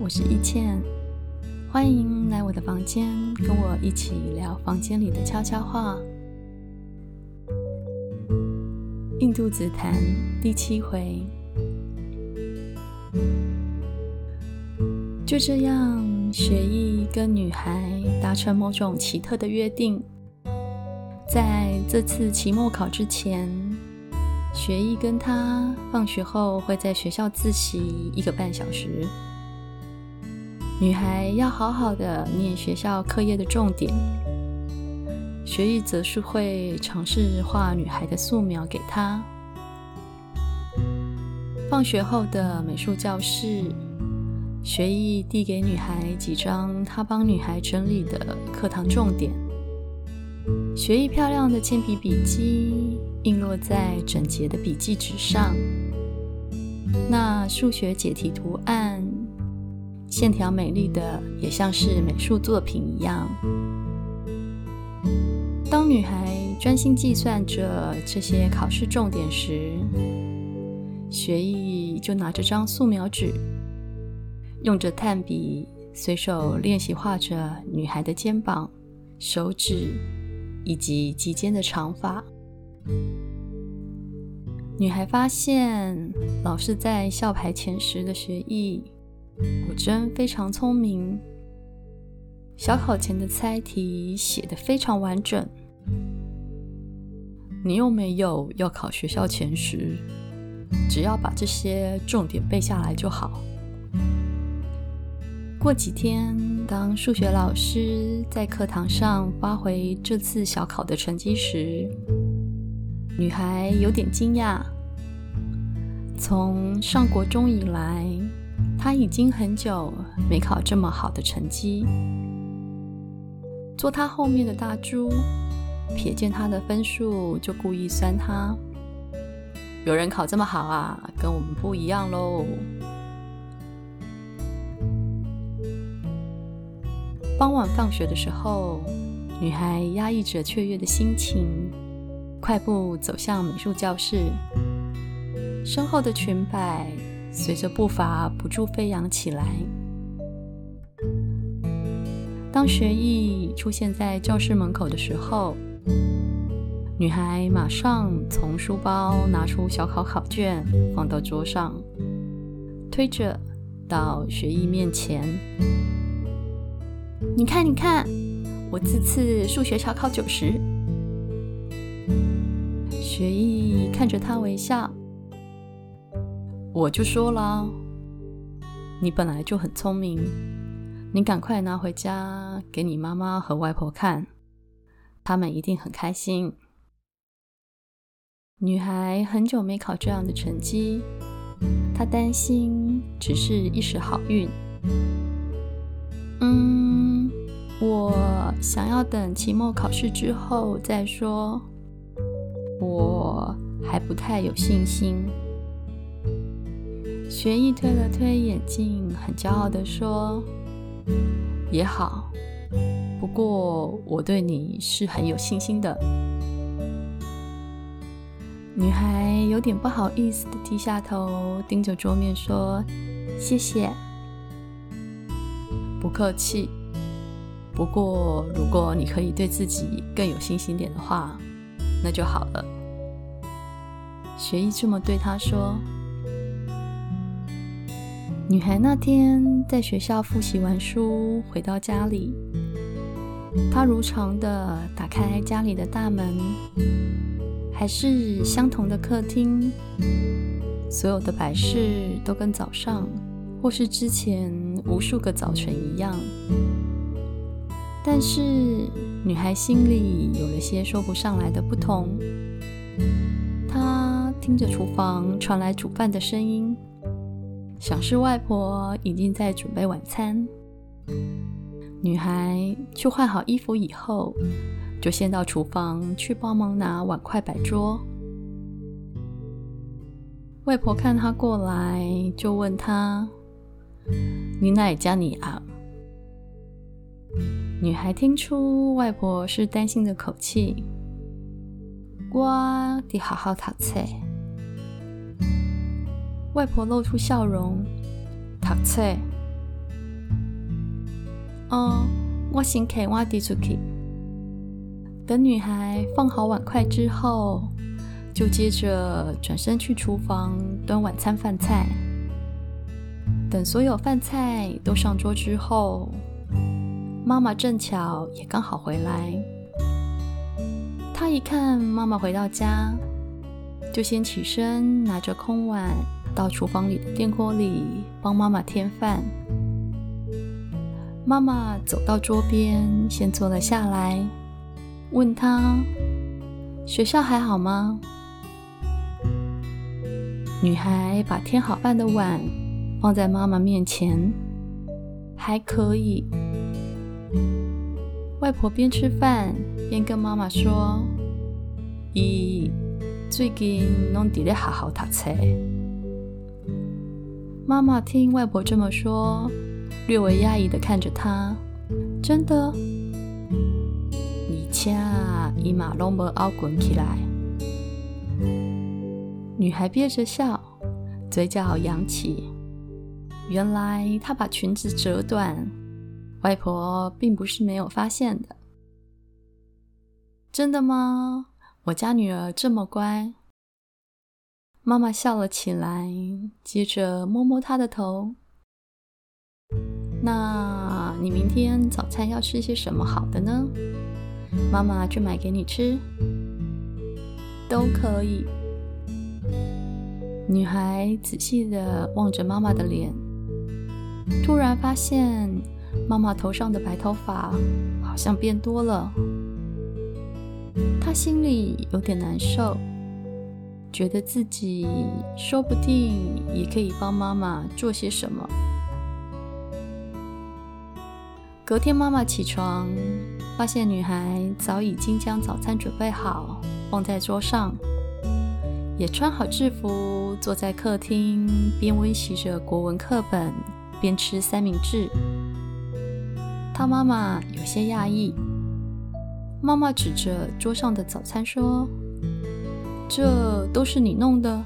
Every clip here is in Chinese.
我是一倩，欢迎来我的房间，跟我一起聊房间里的悄悄话。印度紫檀第七回，就这样，学艺跟女孩达成某种奇特的约定，在这次期末考之前，学艺跟他放学后会在学校自习一个半小时。女孩要好好的念学校课业的重点，学艺则是会尝试画女孩的素描给她。放学后的美术教室，学艺递给女孩几张他帮女孩整理的课堂重点。学艺漂亮的铅笔笔记印落在整洁的笔记纸上，那数学解题图案。线条美丽的，也像是美术作品一样。当女孩专心计算着这些考试重点时，学艺就拿着张素描纸，用着炭笔随手练习画着女孩的肩膀、手指以及及肩的长发。女孩发现，老是在校排前十的学艺。果真非常聪明，小考前的猜题写得非常完整。你又没有要考学校前十，只要把这些重点背下来就好。过几天，当数学老师在课堂上发回这次小考的成绩时，女孩有点惊讶。从上国中以来，他已经很久没考这么好的成绩。坐他后面的大猪瞥见他的分数，就故意酸他：“有人考这么好啊，跟我们不一样喽。”傍晚放学的时候，女孩压抑着雀跃的心情，快步走向美术教室，身后的裙摆。随着步伐不住飞扬起来。当学艺出现在教室门口的时候，女孩马上从书包拿出小考考卷，放到桌上，推着到学艺面前：“你看，你看，我这次数学小考九十。”学艺看着她微笑。我就说了，你本来就很聪明，你赶快拿回家给你妈妈和外婆看，他们一定很开心。女孩很久没考这样的成绩，她担心只是一时好运。嗯，我想要等期末考试之后再说，我还不太有信心。学艺推了推眼镜，很骄傲地说：“也好，不过我对你是很有信心的。”女孩有点不好意思地低下头，盯着桌面说：“谢谢，不客气。不过如果你可以对自己更有信心点的话，那就好了。”学艺这么对她说。女孩那天在学校复习完书，回到家里，她如常的打开家里的大门，还是相同的客厅，所有的摆饰都跟早上或是之前无数个早晨一样。但是女孩心里有了些说不上来的不同。她听着厨房传来煮饭的声音。想是外婆已经在准备晚餐。女孩去换好衣服以后，就先到厨房去帮忙拿碗筷摆桌。外婆看她过来，就问她：“你哪里家你啊？”女孩听出外婆是担心的口气，我得好好读册。外婆露出笑容，读册，哦，我先开我递出去。等女孩放好碗筷之后，就接着转身去厨房端晚餐饭菜。等所有饭菜都上桌之后，妈妈正巧也刚好回来。她一看妈妈回到家，就先起身拿着空碗到厨房里的电锅里帮妈妈添饭。妈妈走到桌边，先坐了下来。问他学校还好吗？女孩把添好饭的碗放在妈妈面前，还可以。外婆边吃饭边跟妈妈说：“伊最近拢伫咧好好读册。”妈妈听外婆这么说，略微讶异的看着她：“真的？”恰伊马龙伯奥滚起来，女孩憋着笑，嘴角扬起。原来她把裙子折断，外婆并不是没有发现的。真的吗？我家女儿这么乖。妈妈笑了起来，接着摸摸她的头。那你明天早餐要吃些什么好的呢？妈妈去买给你吃，都可以。女孩仔细的望着妈妈的脸，突然发现妈妈头上的白头发好像变多了。她心里有点难受，觉得自己说不定也可以帮妈妈做些什么。隔天妈妈起床。发现女孩早已经将早餐准备好，放在桌上，也穿好制服，坐在客厅，边温习着国文课本，边吃三明治。她妈妈有些讶异，妈妈指着桌上的早餐说：“这都是你弄的？”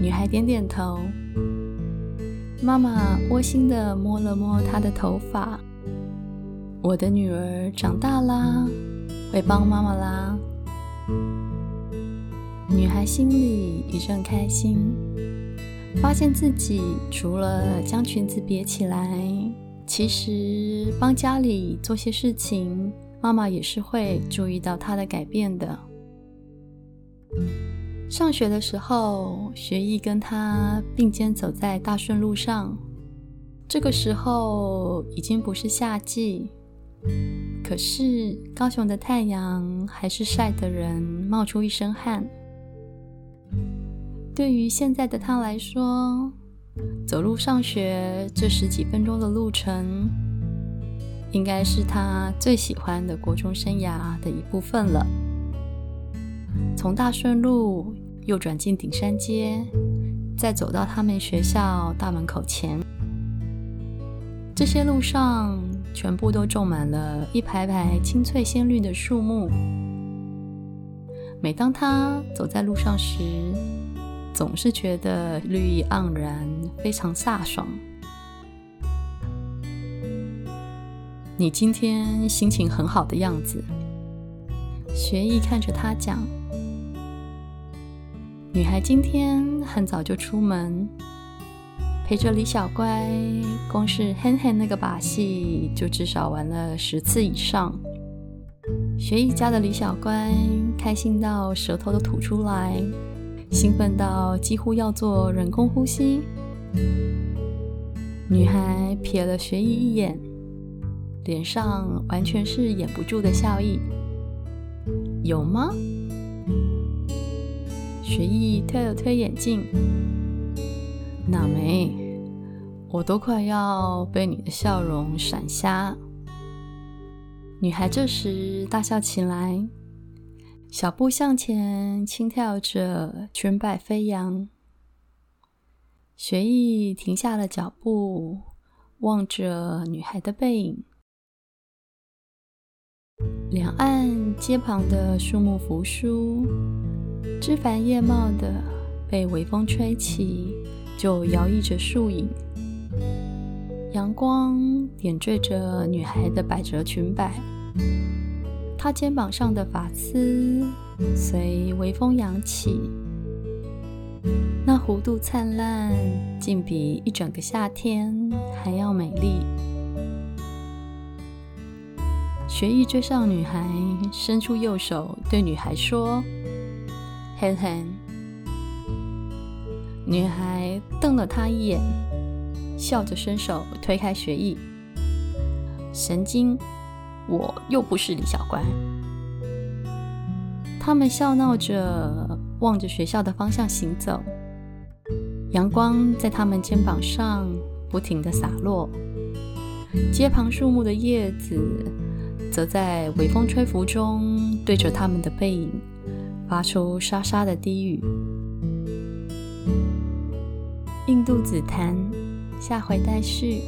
女孩点点头。妈妈窝心的摸了摸她的头发。我的女儿长大啦，会帮妈妈啦。女孩心里一阵开心，发现自己除了将裙子别起来，其实帮家里做些事情，妈妈也是会注意到她的改变的。上学的时候，学艺跟他并肩走在大顺路上，这个时候已经不是夏季。可是高雄的太阳还是晒得人冒出一身汗。对于现在的他来说，走路上学这十几分钟的路程，应该是他最喜欢的国中生涯的一部分了。从大顺路右转进顶山街，再走到他们学校大门口前，这些路上。全部都种满了一排排青翠鲜绿的树木。每当他走在路上时，总是觉得绿意盎然，非常飒爽。你今天心情很好的样子。学艺看着他讲，女孩今天很早就出门。陪着李小乖，光是哼哼那个把戏就至少玩了十次以上。学艺家的李小乖开心到舌头都吐出来，兴奋到几乎要做人工呼吸。女孩瞥了学艺一眼，脸上完全是掩不住的笑意。有吗？学艺推了推眼镜，哪没？我都快要被你的笑容闪瞎。女孩这时大笑起来，小步向前，轻跳着，裙摆飞扬。学艺停下了脚步，望着女孩的背影。两岸街旁的树木扶疏，枝繁叶茂的，被微风吹起，就摇曳着树影。阳光点缀着女孩的百褶裙摆，她肩膀上的发丝随微风扬起，那弧度灿烂，竟比一整个夏天还要美丽。学艺追上女孩，伸出右手对女孩说哼哼。”女孩瞪了他一眼，笑着伸手推开学艺。神经，我又不是李小乖。他们笑闹着，望着学校的方向行走。阳光在他们肩膀上不停地洒落，街旁树木的叶子则在微风吹拂中，对着他们的背影发出沙沙的低语。印度紫檀，下回待续。